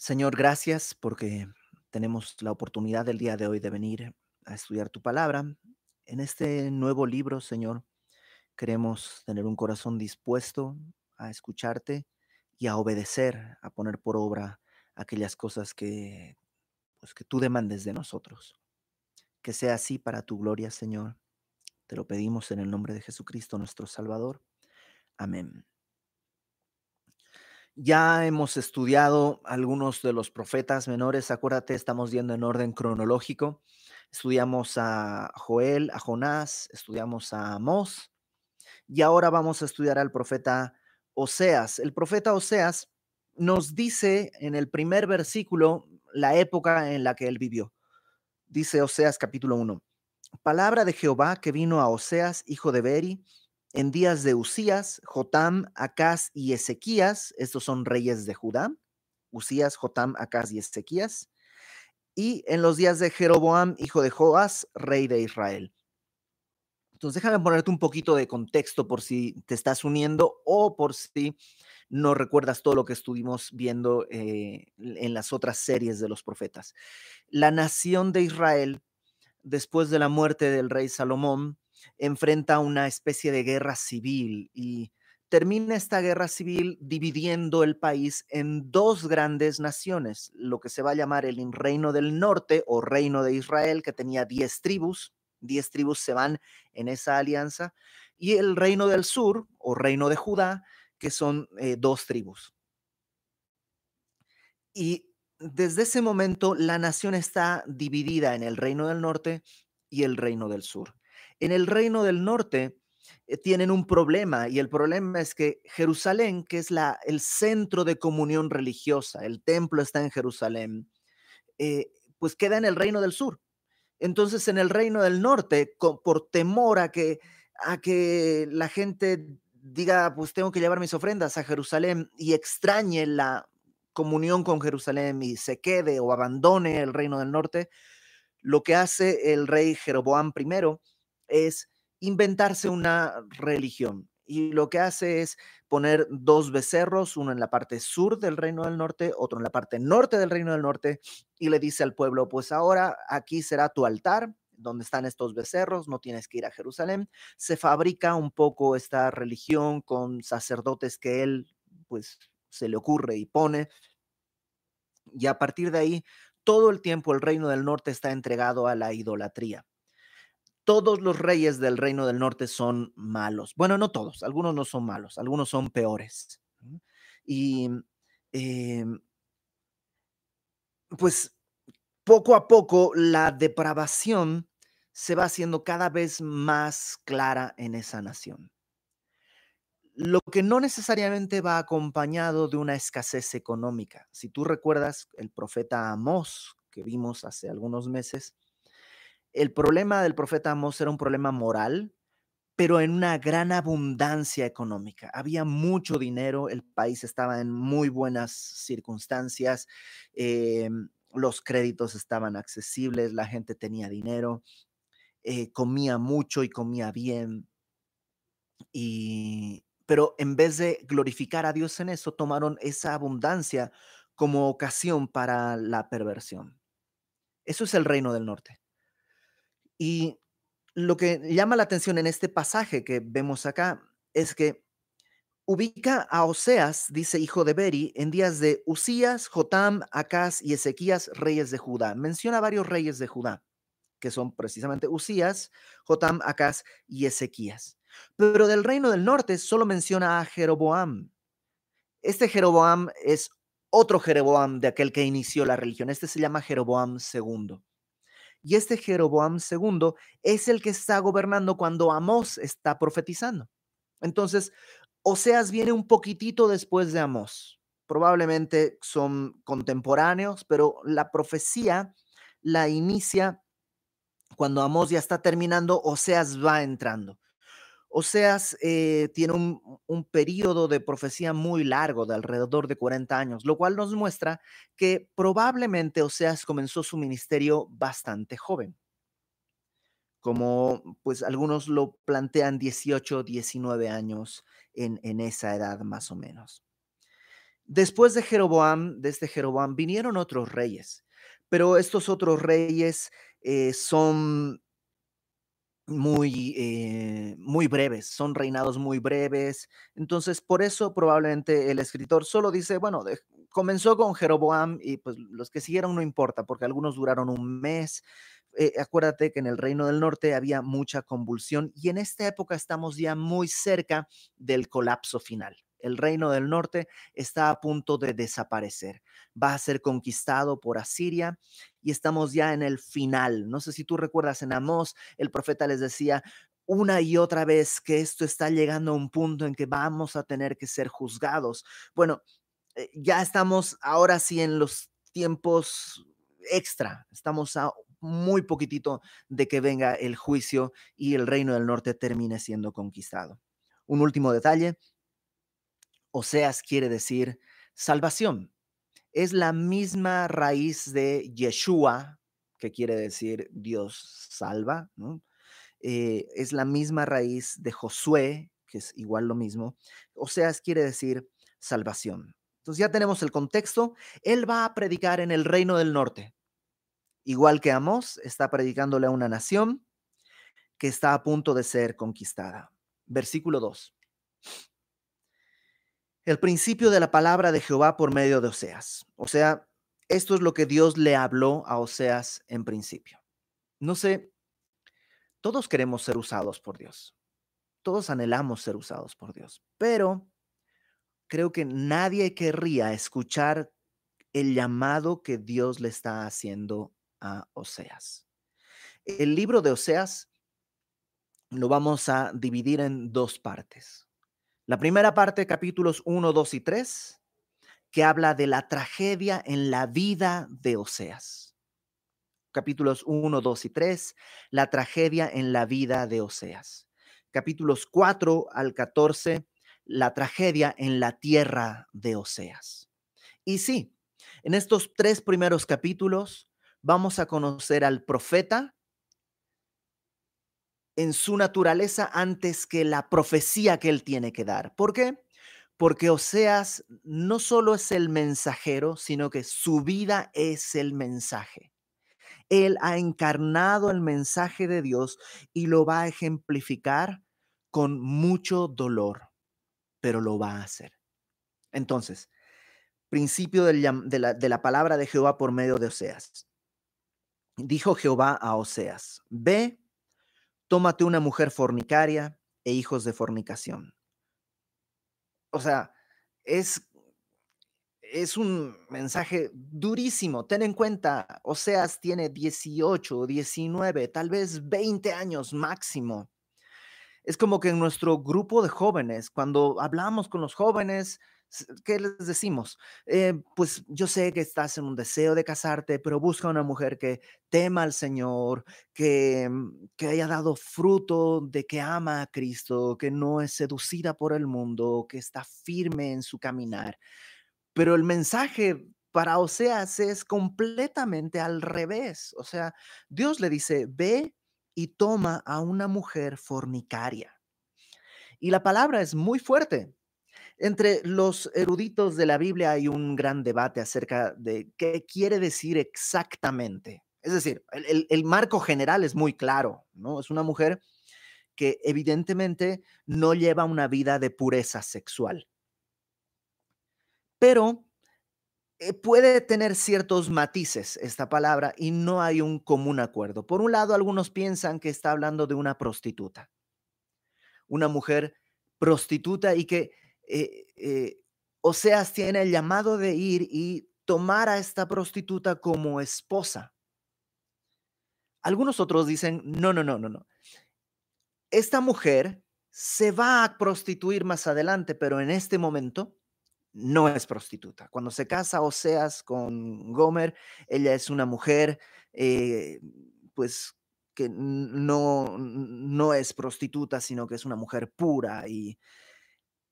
Señor, gracias porque tenemos la oportunidad del día de hoy de venir a estudiar tu palabra. En este nuevo libro, Señor, queremos tener un corazón dispuesto a escucharte y a obedecer, a poner por obra aquellas cosas que, pues, que tú demandes de nosotros. Que sea así para tu gloria, Señor. Te lo pedimos en el nombre de Jesucristo, nuestro Salvador. Amén. Ya hemos estudiado algunos de los profetas menores, acuérdate, estamos yendo en orden cronológico. Estudiamos a Joel, a Jonás, estudiamos a Amós y ahora vamos a estudiar al profeta Oseas. El profeta Oseas nos dice en el primer versículo la época en la que él vivió. Dice Oseas capítulo 1. Palabra de Jehová que vino a Oseas, hijo de Beri, en días de Usías, Jotam, Acaz y Ezequías, estos son reyes de Judá, Usías, Jotam, Acaz y Ezequías, y en los días de Jeroboam, hijo de Joás, rey de Israel. Entonces déjame ponerte un poquito de contexto por si te estás uniendo o por si no recuerdas todo lo que estuvimos viendo eh, en las otras series de los profetas. La nación de Israel, después de la muerte del rey Salomón, enfrenta una especie de guerra civil y termina esta guerra civil dividiendo el país en dos grandes naciones, lo que se va a llamar el reino del norte o reino de Israel, que tenía diez tribus, diez tribus se van en esa alianza, y el reino del sur o reino de Judá, que son eh, dos tribus. Y desde ese momento la nación está dividida en el reino del norte y el reino del sur. En el reino del norte eh, tienen un problema y el problema es que Jerusalén, que es la, el centro de comunión religiosa, el templo está en Jerusalén, eh, pues queda en el reino del sur. Entonces en el reino del norte, por temor a que, a que la gente diga, pues tengo que llevar mis ofrendas a Jerusalén y extrañe la comunión con Jerusalén y se quede o abandone el reino del norte, lo que hace el rey Jeroboam I es inventarse una religión. Y lo que hace es poner dos becerros, uno en la parte sur del reino del norte, otro en la parte norte del reino del norte, y le dice al pueblo, pues ahora aquí será tu altar, donde están estos becerros, no tienes que ir a Jerusalén. Se fabrica un poco esta religión con sacerdotes que él, pues, se le ocurre y pone. Y a partir de ahí, todo el tiempo el reino del norte está entregado a la idolatría todos los reyes del reino del norte son malos. Bueno, no todos, algunos no son malos, algunos son peores. Y em, pues poco a poco la depravación se va haciendo cada vez más clara en esa nación. Lo que no necesariamente va acompañado de una escasez económica. Si tú recuerdas el profeta Amós que vimos hace algunos meses, el problema del profeta Amós era un problema moral, pero en una gran abundancia económica. Había mucho dinero, el país estaba en muy buenas circunstancias, em, los créditos estaban accesibles, la gente tenía dinero, eh, comía mucho y comía bien. Y, pero en vez de glorificar a Dios en eso, tomaron esa abundancia como ocasión para la perversión. Eso es el reino del norte. Y lo que llama la atención en este pasaje que vemos acá es que ubica a Oseas, dice hijo de Beri, en días de Usías, Jotam, Acaz y Ezequías, reyes de Judá. Menciona varios reyes de Judá, que son precisamente Usías, Jotam, Acaz y Ezequías. Pero del reino del norte solo menciona a Jeroboam. Este Jeroboam es otro Jeroboam de aquel que inició la religión. Este se llama Jeroboam II. Y este Jeroboam II es el que está gobernando cuando Amós está profetizando. Entonces, Oseas viene un poquitito después de Amós. Probablemente son contemporáneos, pero la profecía la inicia cuando Amós ya está terminando, Oseas va entrando. Oseas eh, tiene un, un periodo de profecía muy largo, de alrededor de 40 años, lo cual nos muestra que probablemente Oseas comenzó su ministerio bastante joven, como pues algunos lo plantean 18, 19 años en, en esa edad más o menos. Después de Jeroboam, de este Jeroboam, vinieron otros reyes, pero estos otros reyes eh, son muy, eh, muy breves, son reinados muy breves. Entonces, por eso probablemente el escritor solo dice, bueno, comenzó con Jeroboam y pues los que siguieron no importa, porque algunos duraron un mes. Eh, acuérdate que en el reino del norte había mucha convulsión y en esta época estamos ya muy cerca del colapso final el reino del norte está a punto de desaparecer. Va a ser conquistado por Asiria y estamos ya en el final. No sé si tú recuerdas en Amós, el profeta les decía una y otra vez que esto está llegando a un punto en que vamos a tener que ser juzgados. Bueno, eh, ya estamos ahora sí en los tiempos extra. Estamos a muy poquitito de que venga el juicio y el reino del norte termine siendo conquistado. Un último detalle, Oseas quiere decir salvación. Es la misma raíz de Yeshua, que quiere decir Dios salva, eh, es la misma raíz de Josué, que es igual lo mismo. Oseas quiere decir salvación. Entonces ya tenemos el contexto. Él va a predicar en el reino del norte. Igual que Amós, está predicándole a una nación que está a punto de ser conquistada. Versículo 2 el principio de la palabra de Jehová por medio de Oseas. O sea, esto es lo que Dios le habló a Oseas en principio. No sé, todos queremos ser usados por Dios. Todos anhelamos ser usados por Dios, pero creo que nadie querría escuchar el llamado que Dios le está haciendo a Oseas. El libro de Oseas lo vamos a dividir en dos partes. La primera parte, capítulos 1, 2 y 3, que habla de la tragedia en la vida de Oseas. Capítulos 1, 2 y 3, la tragedia en la vida de Oseas. Capítulos 4 al 14, la tragedia en la tierra de Oseas. Y sí, en estos tres primeros capítulos vamos a conocer al profeta en su naturaleza antes que la profecía que él tiene que dar. ¿Por qué? Porque Oseas no solo es el mensajero, sino que su vida es el mensaje. Él ha encarnado el mensaje de Dios y lo va a ejemplificar con mucho dolor, pero lo va a hacer. Entonces, principio de, la, palabra de Jehová por medio de Oseas. Dijo Jehová a Oseas, ve tómate una mujer fornicaria e hijos de fornicación. O sea, es, es un mensaje durísimo. Ten en cuenta, Oseas tiene 18, 19, tal vez 20 años máximo. Es como que en nuestro grupo de jóvenes, cuando hablamos con los jóvenes, ¿qué les decimos? Eh, pues yo sé que estás en un deseo de casarte, pero busca una mujer que tema al Señor, que, mm, que haya dado fruto de que ama a Cristo, que no es seducida por el mundo, que está firme en su caminar. Pero el mensaje para Oseas es completamente al revés. O sea, Dios le dice, ve y toma a una mujer fornicaria. Y la palabra es muy fuerte entre los eruditos de la Biblia hay un gran debate acerca de qué quiere decir exactamente. Es decir, el, marco general es muy claro, ¿no? Es una mujer que evidentemente no lleva una vida de pureza sexual. Pero eh, puede tener ciertos matices esta palabra y no hay un común acuerdo. Por un lado, algunos piensan que está hablando de una prostituta, una mujer prostituta y que eh, eh, Oseas tiene el llamado de ir y tomar a esta prostituta como esposa. Algunos otros dicen, no, no, no, no, no. Esta mujer se va a prostituir más adelante, pero en este momento no es prostituta. Cuando se casa Oseas con Gomer, ella es una mujer, eh, pues que no, no es prostituta, sino que es una mujer pura y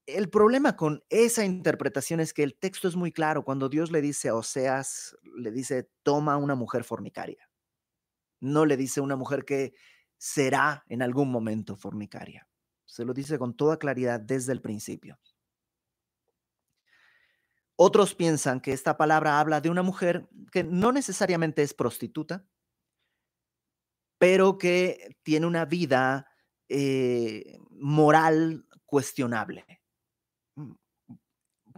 el problema con esa interpretación es que el texto es muy claro. Cuando Dios le dice a Oseas, le dice, toma una mujer fornicaria. No le dice una mujer que será en algún momento fornicaria. Se lo dice con toda claridad desde el principio. Otros piensan que esta palabra habla de una mujer que no necesariamente es prostituta, pero que tiene una vida eh, moral cuestionable.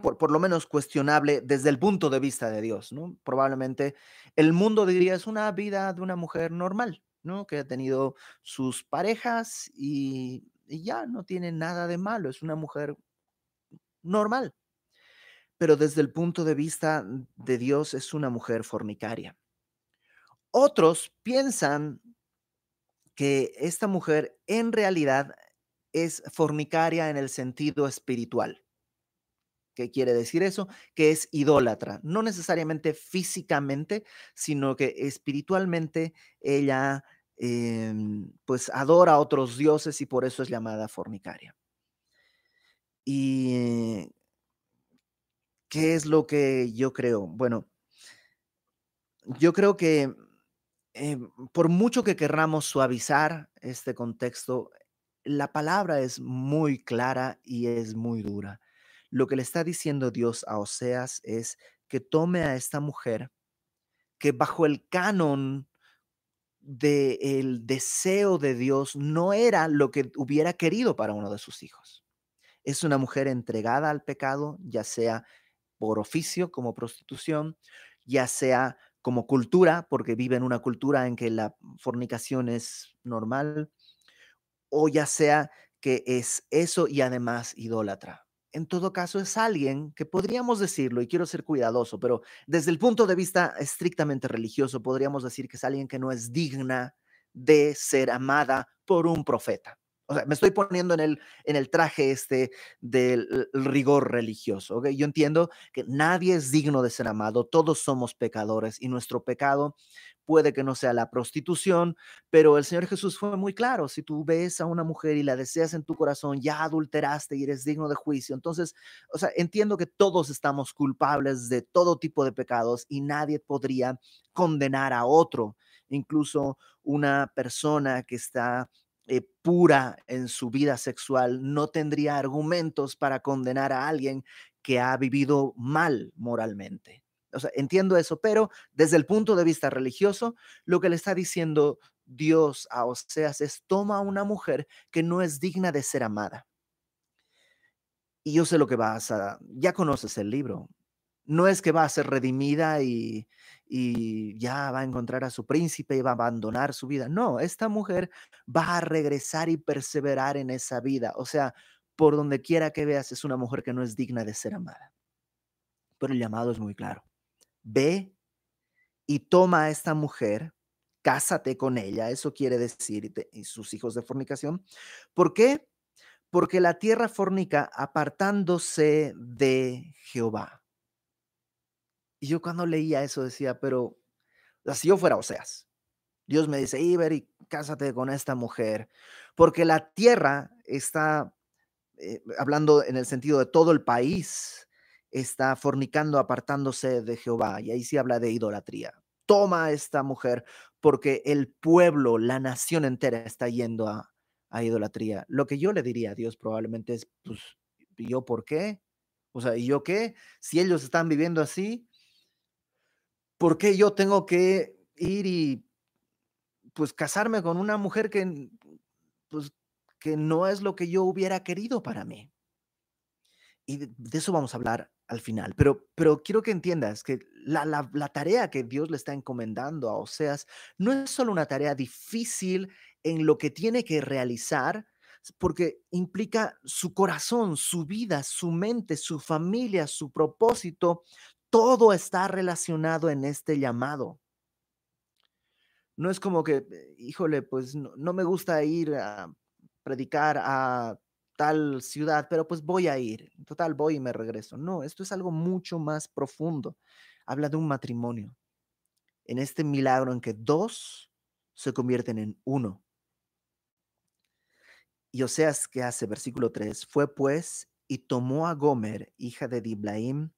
Por, por, lo menos cuestionable desde el punto de vista de Dios, ¿no? Probablemente el mundo diría es una vida de una mujer normal, ¿no? Que ha tenido sus parejas y ya no tiene nada de malo, es una mujer normal. Pero desde el punto de vista de Dios es una mujer fornicaria. Otros piensan que esta mujer en realidad es fornicaria en el sentido espiritual. ¿Qué quiere decir eso? Que es idólatra, no necesariamente físicamente, sino que espiritualmente ella em, pues adora a otros dioses y por eso es llamada fornicaria. ¿Y qué es lo que yo creo? Bueno, yo creo que eh, por mucho que querramos suavizar este contexto, la palabra es muy clara y es muy dura. Lo que le está diciendo Dios a Oseas es que tome a esta mujer que bajo el canon del deseo de Dios no era lo que hubiera querido para uno de sus hijos. Es una mujer entregada al pecado, ya sea por oficio como prostitución, ya sea como cultura, porque vive en una cultura en que la fornicación es normal, o ya sea que es eso y además idólatra. En todo caso, es alguien que podríamos decirlo, y quiero ser cuidadoso, pero desde el punto de vista estrictamente religioso, podríamos decir que es alguien que no es digna de ser amada por un profeta. O sea, me estoy poniendo en el, en el traje este del rigor religioso. Yo entiendo que nadie es digno de ser amado, todos somos pecadores y nuestro pecado puede que no sea la prostitución, pero el Señor Jesús fue muy claro, si tú ves a una mujer y la deseas en tu corazón, ya adulteraste y eres digno de juicio. Entonces, o sea, entiendo que todos estamos culpables de todo tipo de pecados y nadie podría condenar a otro, incluso una persona que está eh, pura en su vida sexual no tendría argumentos para condenar a alguien que ha vivido mal moralmente. O sea, entiendo eso, pero desde el punto de vista religioso, lo que le está diciendo Dios a Oseas es, toma a una mujer que no es digna de ser amada. Y yo sé lo que vas a, ya conoces el libro, no es que va a ser redimida y, y ya va a encontrar a su príncipe y va a abandonar su vida. No, esta mujer va a regresar y perseverar en esa vida. O sea, por donde quiera que veas, es una mujer que no es digna de ser amada. Pero el llamado es muy claro. Ve y toma a esta mujer, cásate con ella, eso quiere decir, y sus hijos de fornicación. ¿Por qué? Porque la tierra fornica apartándose de Jehová. Y yo cuando leía eso decía, pero si yo fuera Oseas, Dios me dice, Iber, y cásate con esta mujer, porque la tierra está, eh, hablando en el sentido de todo el país, está fornicando, apartándose de Jehová, y ahí sí habla de idolatría. Toma a esta mujer, porque el pueblo, la nación entera está yendo a, a idolatría. Lo que yo le diría a Dios probablemente es, pues, ¿yo por qué? O sea, ¿y yo qué? Si ellos están viviendo así, ¿por qué yo tengo que ir y pues casarme con una mujer que pues que no es lo que yo hubiera querido para mí? Y de, eso vamos a hablar al final, pero, pero quiero que entiendas que la, la, la tarea que Dios le está encomendando a Oseas no es solo una tarea difícil en lo que tiene que realizar, porque implica su corazón, su vida, su mente, su familia, su propósito, todo está relacionado en este llamado. No es como que, eh, híjole, pues no, me gusta ir a predicar a tal ciudad, pero pues voy a ir. total, voy y me regreso. No, esto es algo mucho más profundo. Habla de un matrimonio. En este milagro en que dos se convierten en uno. Y Oseas, que hace? Versículo 3. Fue pues y tomó a Gomer, hija de Diblaim,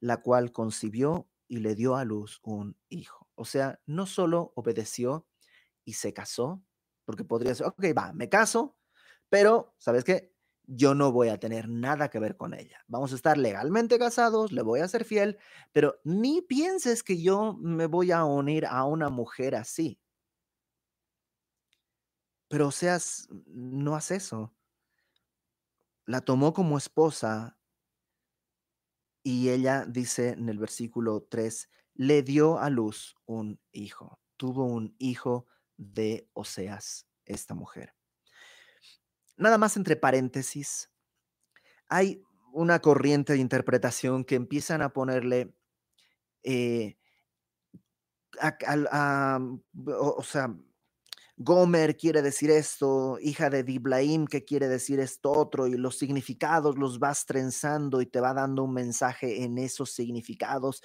la cual concibió y le dio a luz un hijo. O sea, no solo obedeció y se casó, porque podría ser, ok, va, me caso, pero, ¿sabes qué? yo no voy a tener nada que ver con ella. Vamos a estar legalmente casados, le voy a ser fiel, pero ni pienses que yo me voy a unir a una mujer así. Pero seas, no hace eso. La tomó como esposa y ella dice en el versículo 3, le dio a luz un hijo. Tuvo un hijo de Oseas, esta mujer. Nada más entre paréntesis, hay una corriente de interpretación que empiezan a ponerle, eh, o, sea, Gomer quiere decir esto, hija de Diblaim, que quiere decir esto otro, y los significados los vas trenzando y te va dando un mensaje en esos significados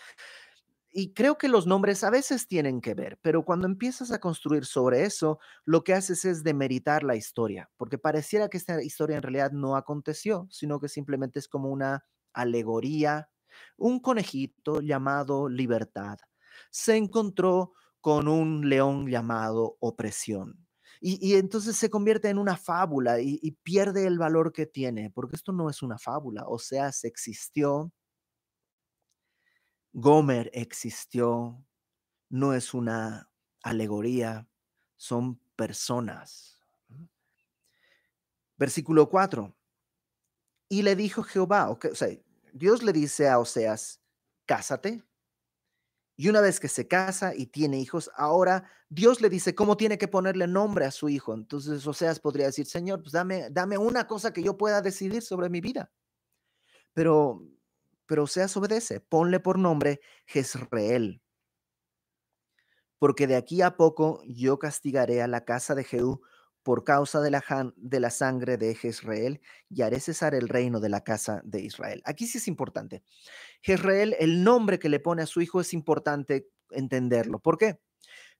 y creo que los nombres a veces tienen que ver, pero cuando empiezas a construir sobre eso, lo que haces es demeritar la historia, porque pareciera que esta historia en realidad no aconteció, sino que simplemente es como una alegoría. Un conejito llamado libertad se encontró con un león llamado opresión. Y, entonces se convierte en una fábula y, pierde el valor que tiene, porque esto no es una fábula, o sea, se existió, Gomer existió, no es una alegoría, son personas. Versículo 4. Y le dijo Jehová, o sea, Dios le dice a Oseas, cásate. Y una vez que se casa y tiene hijos, ahora Dios le dice cómo tiene que ponerle nombre a su hijo. Entonces Oseas podría decir, Señor, pues dame, dame una cosa que yo pueda decidir sobre mi vida. Pero pero Oseas obedece, ponle por nombre Jezreel. Porque de aquí a poco yo castigaré a la casa de Jehú por causa de la, de la sangre de Jezreel y haré cesar el reino de la casa de Israel. Aquí sí es importante. Jezreel, el nombre que le pone a su hijo es importante entenderlo. ¿Por qué?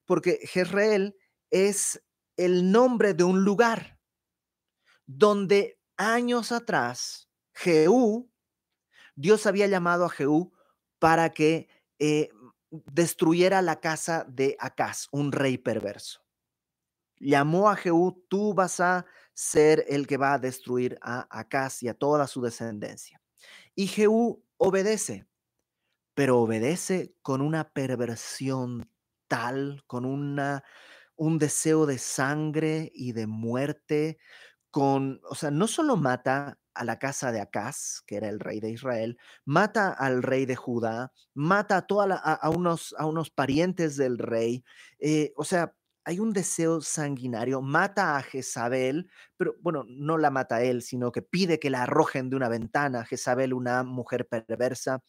Porque Jezreel es el nombre de un lugar donde años atrás Jehú Dios había llamado a Jehú para que eh, destruyera la casa de Acaz, un rey perverso. Llamó a Jehú, tú vas a ser el que va a destruir a Acaz y a toda su descendencia. Y Jehú obedece, pero obedece con una perversión tal, con una, un deseo de sangre y de muerte, con, o sea, no solo mata a la casa de Acaz, que era el rey de Israel, mata al rey de Judá, mata a, toda a, unos, a unos parientes del rey. Eh, o sea, hay un deseo sanguinario, mata a Jezabel, pero bueno, no la mata a él, sino que pide que la arrojen de una ventana, Jezabel, una mujer perversa.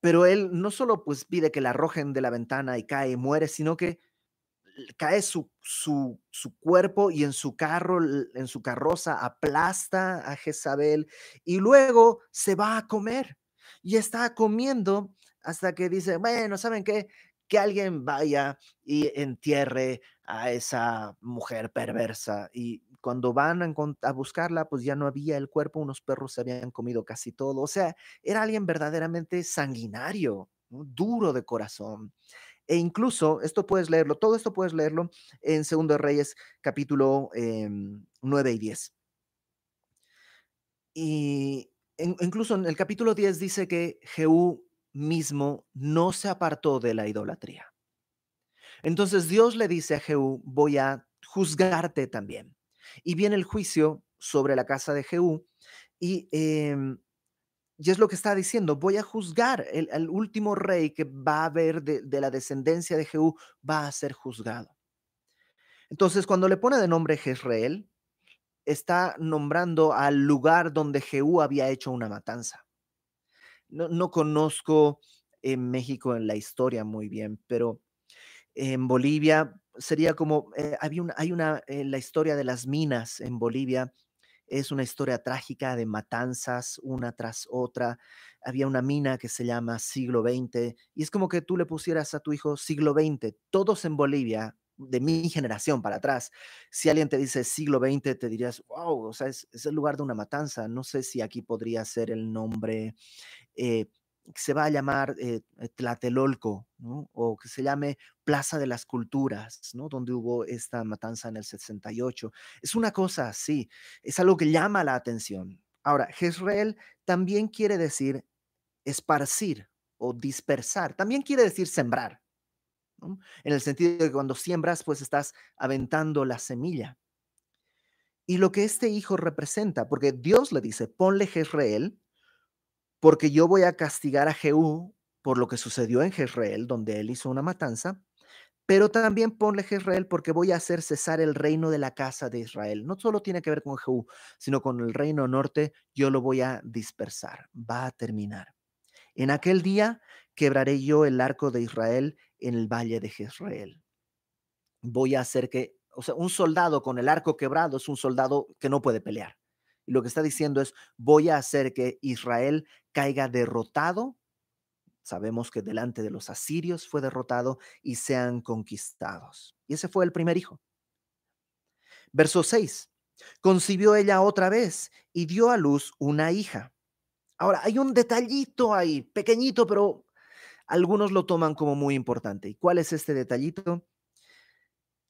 Pero él no solo pues pide que la arrojen de la ventana y cae y muere, sino que cae su, su, cuerpo y en su carro, en su carroza, aplasta a Jezabel y luego se va a comer. Y está comiendo hasta que dice, bueno, ¿saben qué? Que alguien vaya y entierre a esa mujer perversa. Y cuando van a, buscarla, pues ya no había el cuerpo, unos perros se habían comido casi todo. O sea, era alguien verdaderamente sanguinario, duro de corazón. E incluso, esto puedes leerlo, todo esto puedes leerlo en Segundo Reyes capítulo 9 em, y 10. Y incluso en el capítulo 10 dice que Jehú mismo no se apartó de la idolatría. Entonces Dios le dice a Jehú, voy a juzgarte también. Y viene el juicio sobre la casa de Jehú y em, y es lo que está diciendo, voy a juzgar, el, último rey que va a haber de, la descendencia de Jehú va a ser juzgado. Entonces, cuando le pone de nombre Jezreel, está nombrando al lugar donde Jehú había hecho una matanza. No, conozco en México en la historia muy bien, pero en Bolivia sería como, eh, había una, hay una, en la historia de las minas en Bolivia, es una historia trágica de matanzas una tras otra. Había una mina que se llama siglo XX y es como que tú le pusieras a tu hijo siglo XX, todos en Bolivia, de mi generación para atrás. Si alguien te dice siglo XX, te dirías, wow, o sea, es, el lugar de una matanza. No sé si aquí podría ser el nombre. Eh, que se va a llamar eh, eh, Tlatelolco, o que se llame Plaza de las Culturas, ¿no? donde hubo esta matanza en el 68. Es una cosa así, es algo que llama la atención. Ahora, Jezreel también quiere decir esparcir o dispersar, también quiere decir sembrar, en el sentido de que cuando siembras, pues estás aventando la semilla. Y lo que este hijo representa, porque Dios le dice, ponle Jezreel, porque yo voy a castigar a Jehú por lo que sucedió en Jezreel, donde él hizo una matanza, pero también ponle Jezreel porque voy a hacer cesar el reino de la casa de Israel. No solo tiene que ver con Jehú, sino con el reino norte, yo lo voy a dispersar, va a terminar. En aquel día quebraré yo el arco de Israel en el valle de Jezreel. Voy a hacer que, o sea, un soldado con el arco quebrado es un soldado que no puede pelear. Y lo que está diciendo es, voy a hacer que Israel caiga derrotado. Sabemos que delante de los asirios fue derrotado y sean conquistados. Y ese fue el primer hijo. Verso 6. Concibió ella otra vez y dio a luz una hija. Ahora, hay un detallito ahí, pequeñito, pero algunos lo toman como muy importante. ¿Y cuál es este detallito?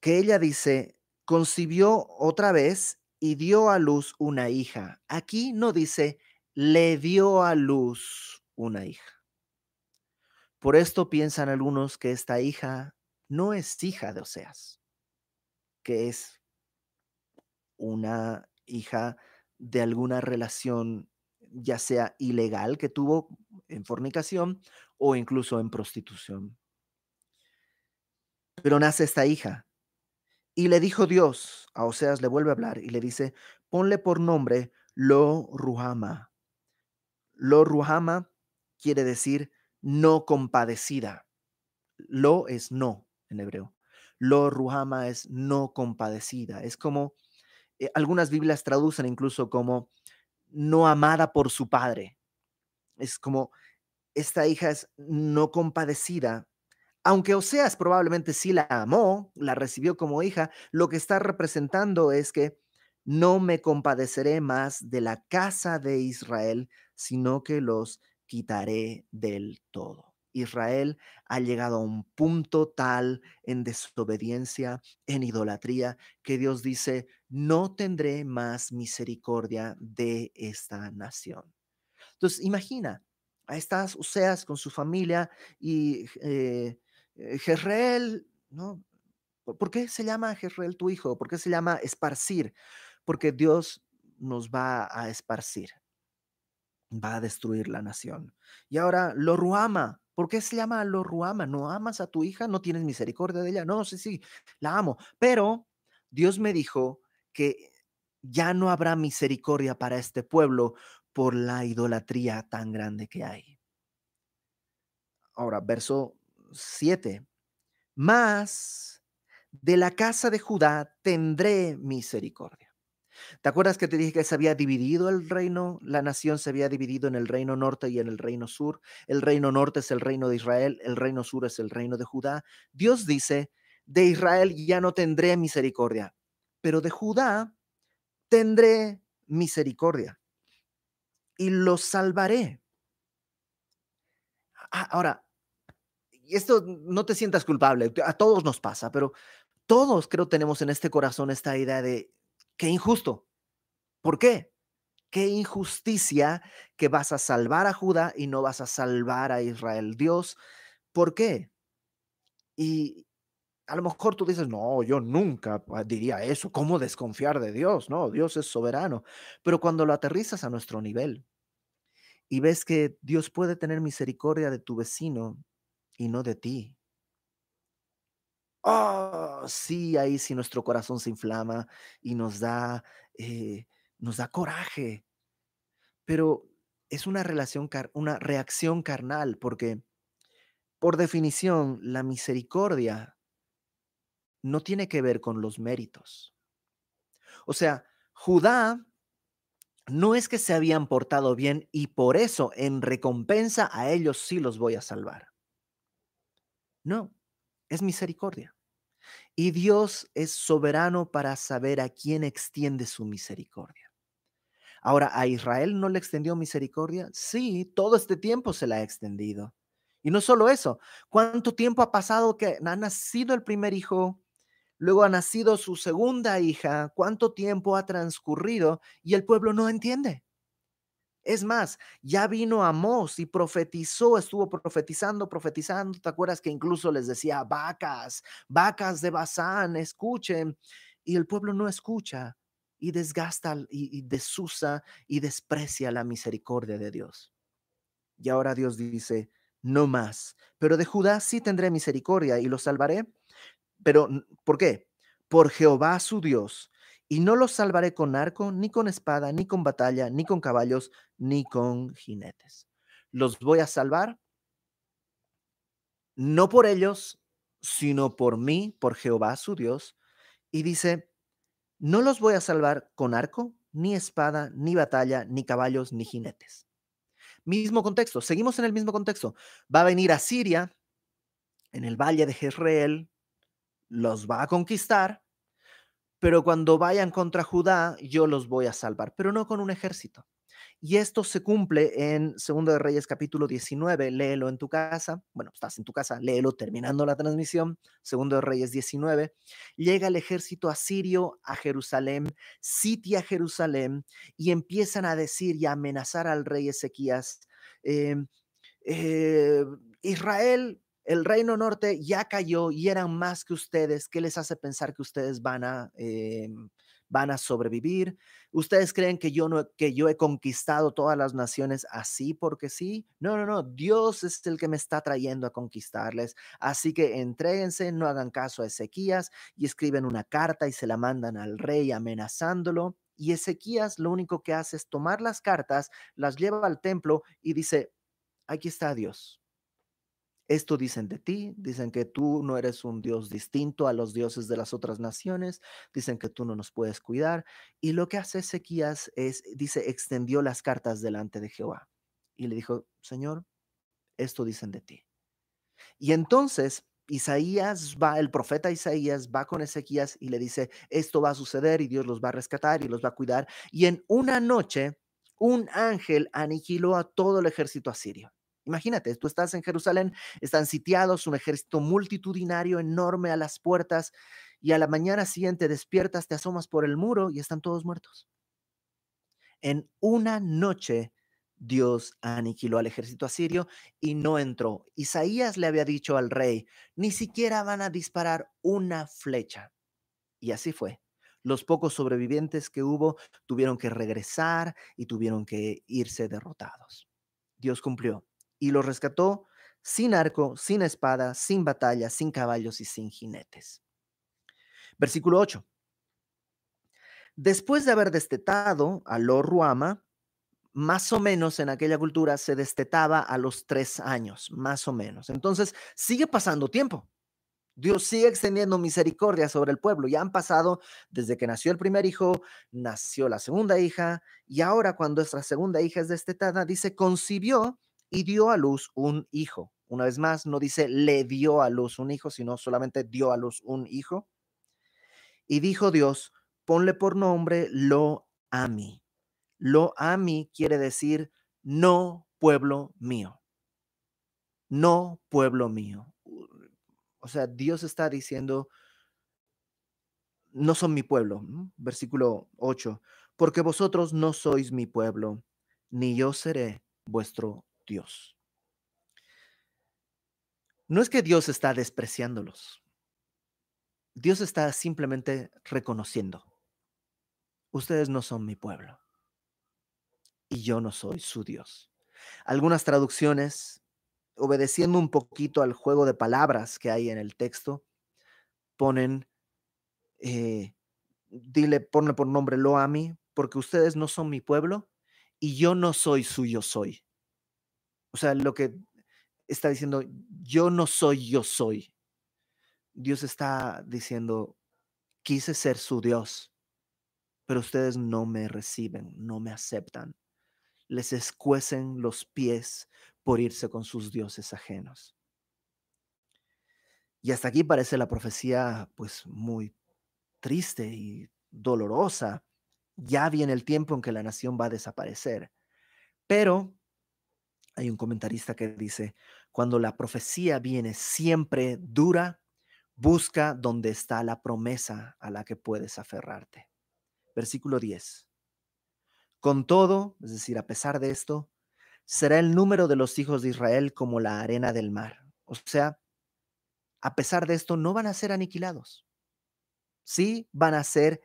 Que ella dice, concibió otra vez y dio a luz una hija. Aquí no dice, le dio a luz una hija. Por esto piensan algunos que esta hija no es hija de Oseas, que es una hija de alguna relación, ya sea ilegal que tuvo en fornicación o incluso en prostitución. Pero nace esta hija y le dijo Dios, a Oseas le vuelve a hablar y le dice, ponle por nombre Lo Ruhama. Lo Ruhama quiere decir no compadecida. Lo es no en hebreo. Lo Ruhama es no compadecida. Es como, eh, algunas Biblias traducen incluso como no amada por su padre. Es como, esta hija es no compadecida aunque Oseas probablemente sí la amó, la recibió como hija, lo que está representando es que no me compadeceré más de la casa de Israel, sino que los quitaré del todo. Israel ha llegado a un punto tal en desobediencia, en idolatría, que Dios dice, no tendré más misericordia de esta nación. Entonces, imagina a estas Oseas con su familia y eh, eh, ¿no? ¿Por qué se llama Jezreel tu hijo? ¿Por qué se llama esparcir? Porque Dios nos va a esparcir, va a destruir la nación. Y ahora lo ruama. ¿Por qué se llama lo ruama? ¿No amas a tu hija? ¿No tienes misericordia de ella? No, sí, sí, la amo. Pero Dios me dijo que ya no habrá misericordia para este pueblo por la idolatría tan grande que hay. Ahora, verso 7. Más de la casa de Judá tendré misericordia. ¿Te acuerdas que te dije que se había dividido el reino? La nación se había dividido en el reino norte y en el reino sur. El reino norte es el reino de Israel, el reino sur es el reino de Judá. Dios dice, de Israel ya no tendré misericordia, pero de Judá tendré misericordia y los salvaré. Ahora, y esto no te sientas culpable, a todos nos pasa, pero todos creo tenemos en este corazón esta idea de qué injusto. ¿Por qué? Qué injusticia que vas a salvar a Judá y no vas a salvar a Israel. Dios, ¿por qué? Y a lo mejor tú dices, no, yo nunca diría eso. ¿Cómo desconfiar de Dios? No, Dios es soberano. Pero cuando lo aterrizas a nuestro nivel y ves que Dios puede tener misericordia de tu vecino y no de ti. Oh, sí, ahí sí nuestro corazón se inflama y nos da, eh, nos da coraje. Pero es una relación, una reacción carnal, porque por definición la misericordia no tiene que ver con los méritos. O sea, Judá no es que se habían portado bien y por eso en recompensa a ellos sí los voy a salvar. No, es misericordia. Y Dios es soberano para saber a quién extiende su misericordia. Ahora, ¿a Israel no le extendió misericordia? Sí, todo este tiempo se la ha extendido. Y no solo eso, ¿cuánto tiempo ha pasado que ha nacido el primer hijo? Luego ha nacido su segunda hija. ¿Cuánto tiempo ha transcurrido? Y el pueblo no entiende. Es más, ya vino Amós y profetizó, estuvo profetizando, profetizando. ¿Te acuerdas que incluso les decía, vacas, vacas de Bazán, escuchen? Y el pueblo no escucha y desgasta y, y desusa y desprecia la misericordia de Dios. Y ahora Dios dice, no más, pero de Judá sí tendré misericordia y lo salvaré. Pero, ¿por qué? Por Jehová su Dios, y no los salvaré con arco, ni con espada, ni con batalla, ni con caballos, ni con jinetes. Los voy a salvar no por ellos, sino por mí, por Jehová su Dios. Y dice, no los voy a salvar con arco, ni espada, ni batalla, ni caballos, ni jinetes. Mismo contexto, seguimos en el mismo contexto. Va a venir a Siria, en el valle de Jezreel, los va a conquistar pero cuando vayan contra Judá, yo los voy a salvar, pero no con un ejército. Y esto se cumple en Segundo de Reyes capítulo 19, léelo en tu casa, bueno, estás en tu casa, léelo terminando la transmisión, Segundo de Reyes 19, llega el ejército asirio a Jerusalén, sitia Jerusalén y empiezan a decir y a amenazar al rey Ezequías, em, eh, Israel el reino norte ya cayó y eran más que ustedes. ¿Qué les hace pensar que ustedes van a, em, van a sobrevivir? ¿Ustedes creen que yo, no, que yo he conquistado todas las naciones así porque sí? No, no, no. Dios es el que me está trayendo a conquistarles. Así que entréguense, no hagan caso a Ezequías y escriben una carta y se la mandan al rey amenazándolo. Y Ezequías lo único que hace es tomar las cartas, las lleva al templo y dice, aquí está Dios esto dicen de ti, dicen que tú no eres un Dios distinto a los dioses de las otras naciones, dicen que tú no nos puedes cuidar. Y lo que hace Ezequías es, dice, extendió las cartas delante de Jehová y le dijo, Señor, esto dicen de ti. Y entonces Isaías va, el profeta Isaías va con Ezequías y le dice, esto va a suceder y Dios los va a rescatar y los va a cuidar. Y en una noche, un ángel aniquiló a todo el ejército asirio. Imagínate, tú estás en Jerusalén, están sitiados, un ejército multitudinario enorme a las puertas y a la mañana siguiente despiertas, te asomas por el muro y están todos muertos. En una noche Dios aniquiló al ejército asirio y no entró. Isaías le había dicho al rey, ni siquiera van a disparar una flecha. Y así fue. Los pocos sobrevivientes que hubo tuvieron que regresar y tuvieron que irse derrotados. Dios cumplió y lo rescató sin arco, sin espada, sin batalla, sin caballos y sin jinetes. Versículo 8. Después de haber destetado a Lo Ruama, más o menos en aquella cultura se destetaba a los tres años, más o menos. Entonces, sigue pasando tiempo. Dios sigue extendiendo misericordia sobre el pueblo. Ya han pasado desde que nació el primer hijo, nació la segunda hija, y ahora cuando nuestra segunda hija es destetada, dice, concibió y dio a luz un hijo. Una vez más, no dice le dio a luz un hijo, sino solamente dio a luz un hijo. Y dijo Dios, ponle por nombre Lo Ami. Lo Ami quiere decir no pueblo mío. No pueblo mío. O sea, Dios está diciendo, no son mi pueblo. Versículo 8, porque vosotros no sois mi pueblo, ni yo seré vuestro Dios. No es que Dios está despreciándolos. Dios está simplemente reconociendo. Ustedes no son mi pueblo. Y yo no soy su Dios. Algunas traducciones, obedeciendo un poquito al juego de palabras que hay en el texto, ponen, eh, dile, por nombre lo a mí, porque ustedes no son mi pueblo y yo no soy suyo soy. O sea, lo que está diciendo, yo no soy, yo soy. Dios está diciendo, quise ser su Dios, pero ustedes no me reciben, no me aceptan. Les escuecen los pies por irse con sus dioses ajenos. Y hasta aquí parece la profecía pues muy triste y dolorosa. Ya viene el tiempo en que la nación va a desaparecer. Pero hay un comentarista que dice, cuando la profecía viene siempre dura, busca donde está la promesa a la que puedes aferrarte. Versículo 10. Con todo, es decir, a pesar de esto, será el número de los hijos de Israel como la arena del mar. O sea, a pesar de esto, no van a ser aniquilados. Sí, van a ser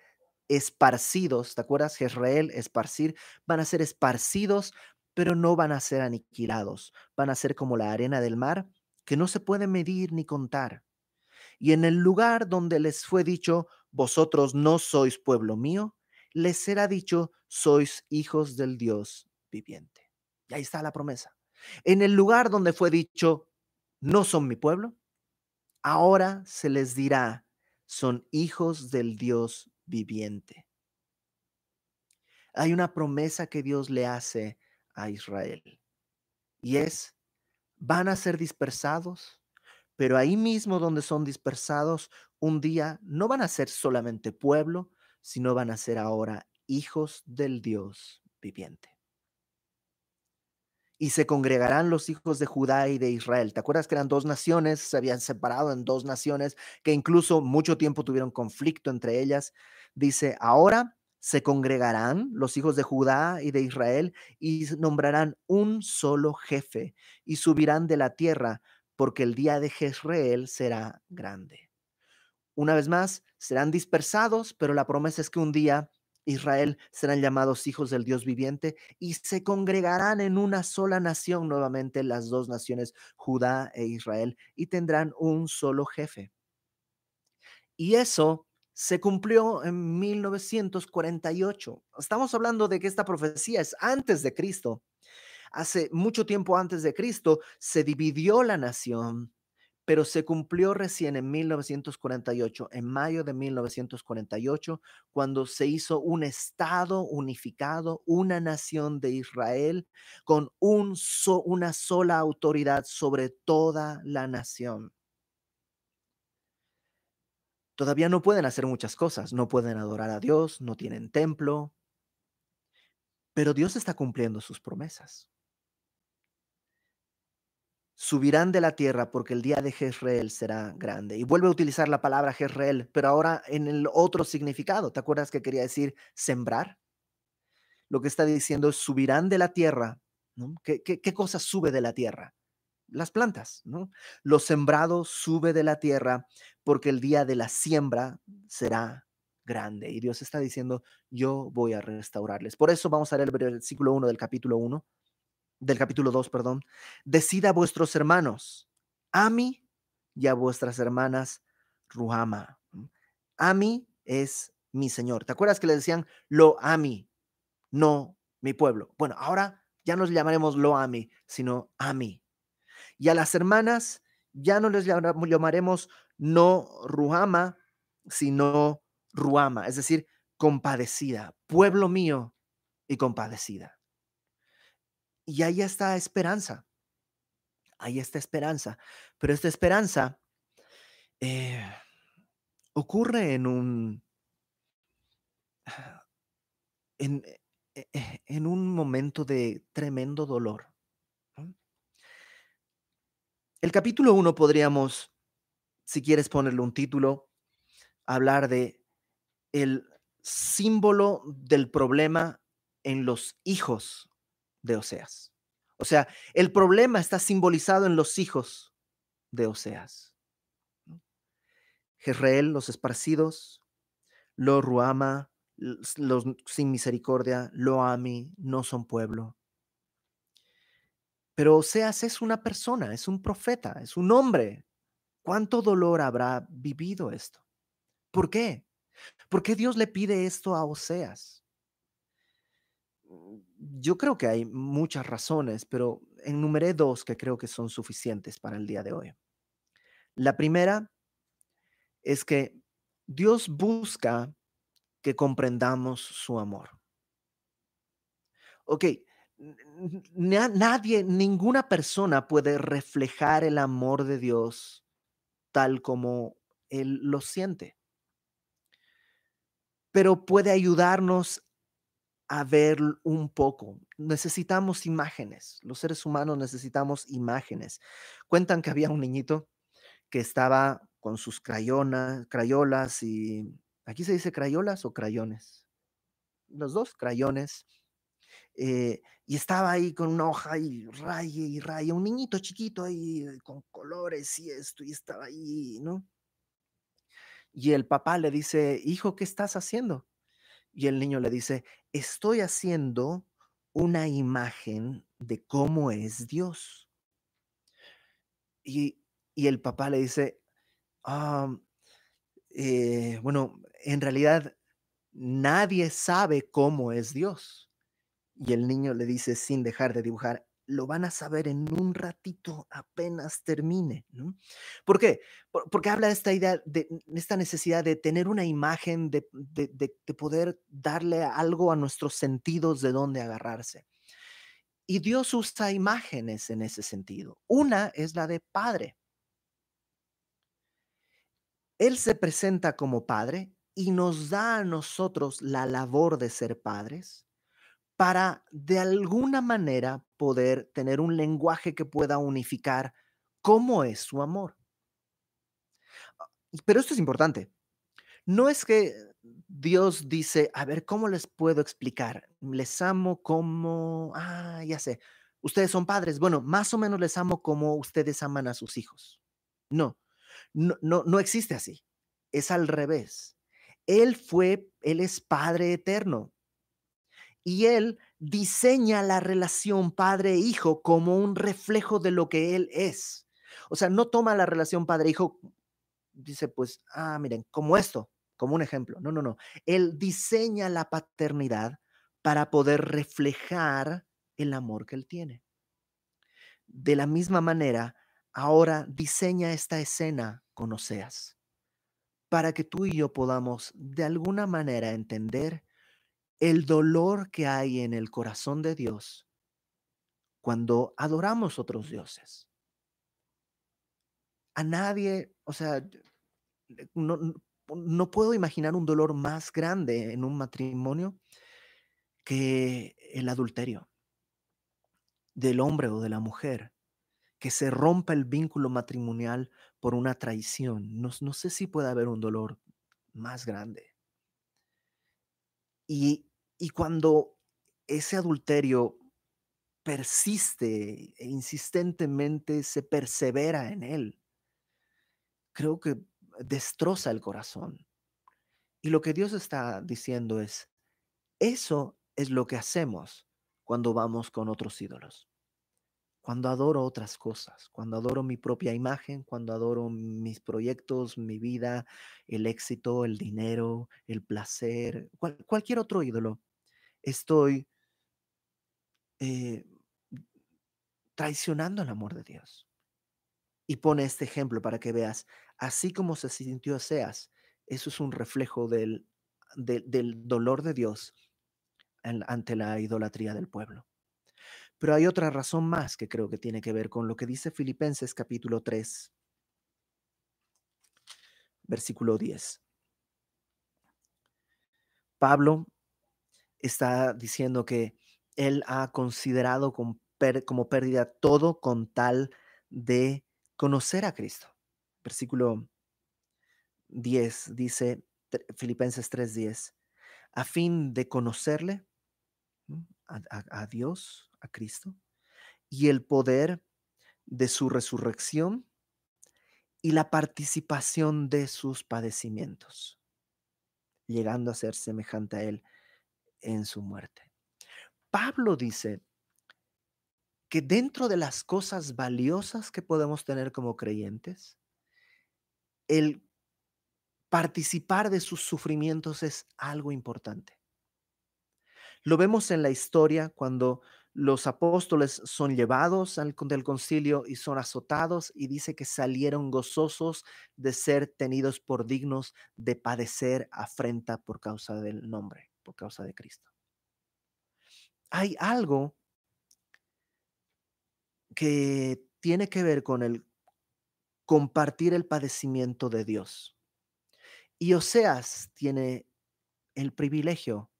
esparcidos, ¿te acuerdas? Jezreel, esparcir, van a ser esparcidos, pero no van a ser aniquilados. Van a ser como la arena del mar, que no se puede medir ni contar. Y en el lugar donde les fue dicho, vosotros no sois pueblo mío, les será dicho, sois hijos del Dios viviente. Y ahí está la promesa. En el lugar donde fue dicho, no son mi pueblo, ahora se les dirá, son hijos del Dios viviente. Hay una promesa que Dios le hace a Israel y es, van a ser dispersados, pero ahí mismo donde son dispersados, un día no van a ser solamente pueblo, sino van a ser ahora hijos del Dios viviente y se congregarán los hijos de Judá y de Israel. ¿Te acuerdas que eran dos naciones? Se habían separado en dos naciones que incluso mucho tiempo tuvieron conflicto entre ellas. Dice, ahora se congregarán los hijos de Judá y de Israel y nombrarán un solo jefe y subirán de la tierra porque el día de Jezreel será grande. Una vez más, serán dispersados, pero la promesa es que un día Israel serán llamados hijos del Dios viviente y se congregarán en una sola nación nuevamente las dos naciones, Judá e Israel, y tendrán un solo jefe. Y eso se cumplió en 1948. Estamos hablando de que esta profecía es antes de Cristo. Hace mucho tiempo antes de Cristo se dividió la nación pero se cumplió recién en 1948, en mayo de 1948, cuando se hizo un Estado unificado, una nación de Israel, con un una sola autoridad sobre toda la nación. Todavía no pueden hacer muchas cosas, no pueden adorar a Dios, no tienen templo, pero Dios está cumpliendo sus promesas subirán de la tierra porque el día de Jezreel será grande. Y vuelve a utilizar la palabra Jezreel, pero ahora en el otro significado. ¿Te acuerdas que quería decir sembrar? Lo que está diciendo es subirán de la tierra. ¿Qué, qué, cosa sube de la tierra? Las plantas, ¿no? Lo sembrado sube de la tierra porque el día de la siembra será grande. Y Dios está diciendo, yo voy a restaurarles. Por eso vamos a leer el versículo 1 del capítulo 1 del capítulo 2, perdón, decida a vuestros hermanos, Ami y a vuestras hermanas, Ruhama. Ami es mi Señor. ¿Te acuerdas que le decían lo Ami, no mi pueblo? Bueno, ahora ya no les llamaremos lo Ami, sino Ami. Y a las hermanas ya no les llamaremos no Ruhama, sino Ruama, es decir, compadecida, pueblo mío y compadecida. Y ahí está esperanza. Ahí está esperanza. Pero esta esperanza eh, ocurre en un, en, e, e, en, un momento de tremendo dolor. El capítulo 1 podríamos, si quieres ponerle un título, hablar de el símbolo del problema en los hijos de Oseas. O sea, el problema está simbolizado en los hijos de Oseas. Jezreel, los esparcidos, lo Ruama, los sin misericordia, lo Ami, no son pueblo. Pero Oseas es una persona, es un profeta, es un hombre. ¿Cuánto dolor habrá vivido esto? ¿Por qué? ¿Por qué Dios le pide esto a Oseas? yo creo que hay muchas razones, pero enumeré dos que creo que son suficientes para el día de hoy. La primera es que Dios busca que comprendamos su amor. Ok, nadie, ninguna persona puede reflejar el amor de Dios tal como Él lo siente, pero puede ayudarnos a ver un poco. Necesitamos imágenes. Los seres humanos necesitamos imágenes. Cuentan que había un niñito que estaba con sus crayonas, crayolas y aquí se dice crayolas o crayones. Los dos crayones. Eh, y estaba ahí con una hoja y raya y raya, un niñito chiquito ahí con colores y esto, y estaba ahí, ¿no? Y el papá le dice, hijo, ¿qué estás haciendo? Y el niño le dice, estoy haciendo una imagen de cómo es Dios. Y, el papá le dice, ah, eh, bueno, en realidad nadie sabe cómo es Dios. Y el niño le dice sin dejar de dibujar, lo van a saber en un ratito apenas termine. ¿no? ¿Por qué? porque habla de esta idea, de esta necesidad de tener una imagen, de, de poder darle algo a nuestros sentidos de dónde agarrarse. Y Dios usa imágenes en ese sentido. Una es la de padre. Él se presenta como padre y nos da a nosotros la labor de ser padres para de alguna manera poder tener un lenguaje que pueda unificar cómo es su amor. Ah, pero esto es importante. No es que Dios dice, a ver, ¿cómo les puedo explicar? Les amo como, ah, ya sé, ustedes son padres. Bueno, más o menos les amo como ustedes aman a sus hijos. No, no, no, no existe así. Es al revés. Él fue, Él es Padre eterno y él diseña la relación padre-hijo como un reflejo de lo que él es. O sea, no toma la relación padre-hijo, dice, pues, ah, miren, como esto, como un ejemplo. No, no, no. Él diseña la paternidad para poder reflejar el amor que él tiene. De la misma manera, ahora diseña esta escena con Oseas, para que tú y yo podamos de alguna manera entender el dolor que hay en el corazón de Dios cuando adoramos otros dioses. A nadie, o sea, no, puedo imaginar un dolor más grande en un matrimonio que el adulterio del hombre o de la mujer, que se rompa el vínculo matrimonial por una traición. No, no sé si puede haber un dolor más grande. Y y cuando ese adulterio persiste e insistentemente se persevera en él, creo que destroza el corazón. Y lo que Dios está diciendo es, eso es lo que hacemos cuando vamos con otros ídolos. Cuando adoro otras cosas, cuando adoro mi propia imagen, cuando adoro mis proyectos, mi vida, el éxito, el dinero, el placer, cualquier otro ídolo, estoy eh, traicionando el amor de Dios. Y pone este ejemplo para que veas, así como se sintió Seas, eso es un reflejo del, del dolor de Dios ante la idolatría del pueblo. Pero hay otra razón más que creo que tiene que ver con lo que dice Filipenses capítulo 3, versículo 10. Pablo está diciendo que él ha considerado como, pérdida todo con tal de conocer a Cristo. Versículo 10 dice, Filipenses 3:10, a fin de conocerle, a, Dios, a Cristo, y el poder de su resurrección y la participación de sus padecimientos, llegando a ser semejante a Él en su muerte. Pablo dice que dentro de las cosas valiosas que podemos tener como creyentes, el participar de sus sufrimientos es algo importante. Lo vemos en la historia cuando los apóstoles son llevados al, del concilio y son azotados y dice que salieron gozosos de ser tenidos por dignos de padecer afrenta por causa del nombre causa de Cristo. Hay algo que tiene que ver con el compartir el padecimiento de Dios. Y Oseas tiene el privilegio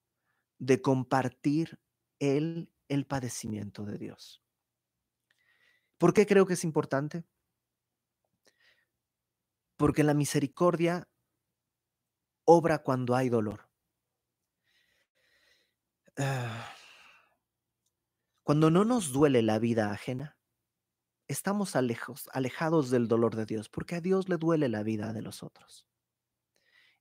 de compartir el padecimiento de Dios. ¿Por qué creo que es importante? Porque la misericordia obra cuando hay dolor. Ah, cuando no nos duele la vida ajena, estamos alejados del dolor de Dios, porque a Dios le duele la vida de los otros.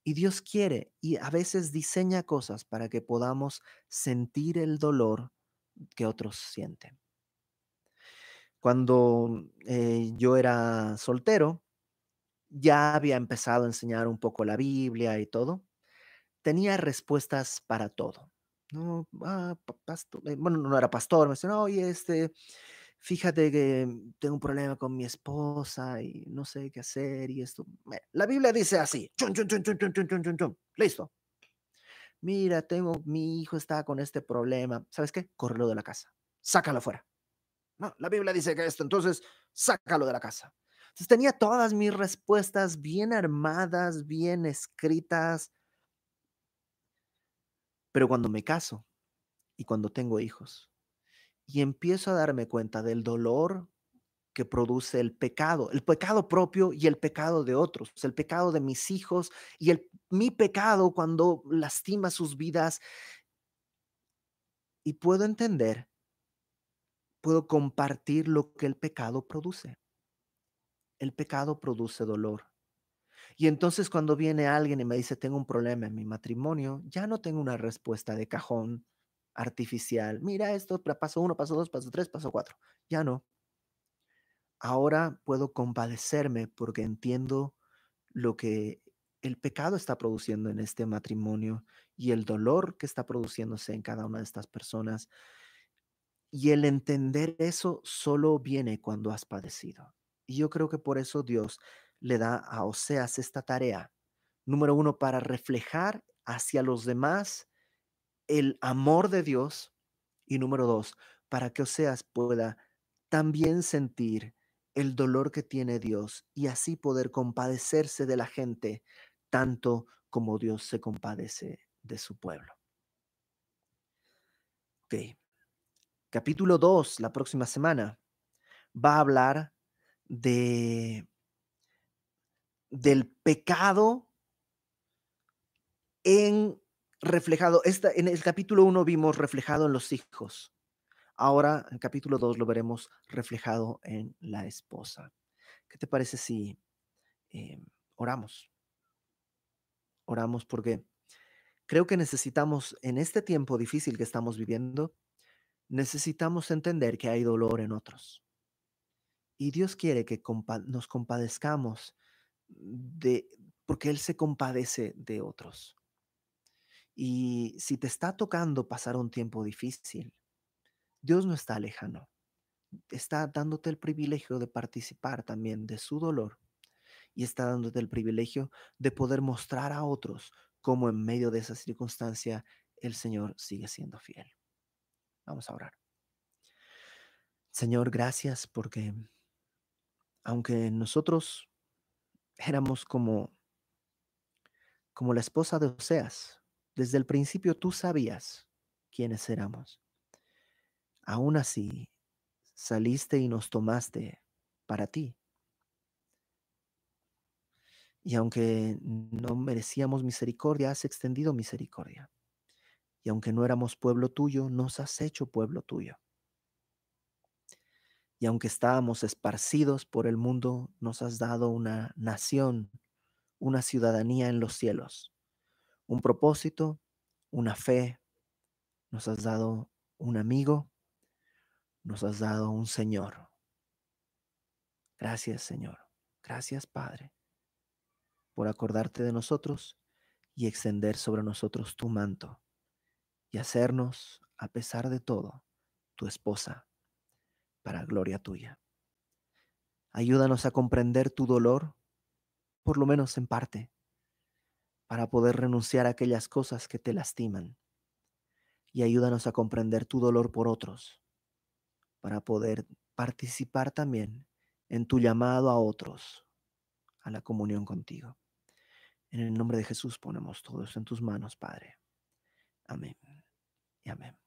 Y Dios quiere y a veces diseña cosas para que podamos sentir el dolor que otros sienten. Cuando eh, yo era soltero, ya había empezado a enseñar un poco la Biblia y todo. Tenía respuestas para todo. No, ah, pastor, eh, bueno, no era pastor, me dice, no, oye, este, fíjate que mm, tengo un problema con mi esposa y no sé qué hacer y esto. La Biblia dice así, chun, chun, chun, listo. Mira, tengo, mi hijo está con este problema. ¿Sabes qué? Córrelo de la casa. Sácalo fuera. No, la Biblia dice que esto, entonces sácalo de la casa. Entonces tenía todas mis respuestas bien armadas, bien escritas, pero cuando me caso y cuando tengo hijos, y empiezo a darme cuenta del dolor que produce el pecado, el pecado propio y el pecado de otros, el pecado de mis hijos y el mi pecado cuando lastima sus vidas. Y puedo entender, puedo compartir lo que el pecado produce. El pecado produce dolor. Y entonces cuando viene alguien y me dice, tengo un problema en mi matrimonio, ya no tengo una respuesta de cajón artificial. Mira esto, paso uno, paso dos, paso tres, paso cuatro. Ya no. Ahora puedo compadecerme porque entiendo lo que el pecado está produciendo en este matrimonio y el dolor que está produciéndose en cada una de estas personas. Y el entender eso solo viene cuando has padecido. Y yo creo que por eso Dios le da a Oseas esta tarea. Número uno, para reflejar hacia los demás el amor de Dios y número dos, para que Oseas pueda también sentir el dolor que tiene Dios y así poder compadecerse de la gente tanto como Dios se compadece de su pueblo. Ok. Capítulo 2, la próxima semana, va a hablar de del pecado en reflejado, esta, en el capítulo 1 vimos reflejado en los hijos. Ahora, en capítulo 2 lo veremos reflejado en la esposa. ¿Qué te parece si eh, oramos? Oramos porque creo que necesitamos, en este tiempo difícil que estamos viviendo, necesitamos entender que hay dolor en otros. Y Dios quiere que nos compadezcamos de, porque Él se compadece de otros. Y si te está tocando pasar un tiempo difícil, Dios no está lejano. Está dándote el privilegio de participar también de su dolor y está dándote el privilegio de poder mostrar a otros cómo en medio de esa circunstancia el Señor sigue siendo fiel. Vamos a orar. Señor, gracias porque aunque nosotros éramos como como la esposa de Oseas, desde el principio tú sabías quiénes éramos. Aún así, saliste y nos tomaste para ti. Y aunque no merecíamos misericordia, has extendido misericordia. Y aunque no éramos pueblo tuyo, nos has hecho pueblo tuyo. Y aunque estábamos esparcidos por el mundo, nos has dado una nación, una ciudadanía en los cielos un propósito, una fe, nos has dado un amigo, nos has dado un Señor. Gracias Señor, gracias Padre, por acordarte de nosotros y extender sobre nosotros tu manto y hacernos, a pesar de todo, tu esposa, para gloria tuya. Ayúdanos a comprender tu dolor, por lo menos en parte para poder renunciar a aquellas cosas que te lastiman. Y ayúdanos a comprender tu dolor por otros, para poder participar también en tu llamado a otros a la comunión contigo. En el nombre de Jesús ponemos todo esto en tus manos, Padre. Amén. amén.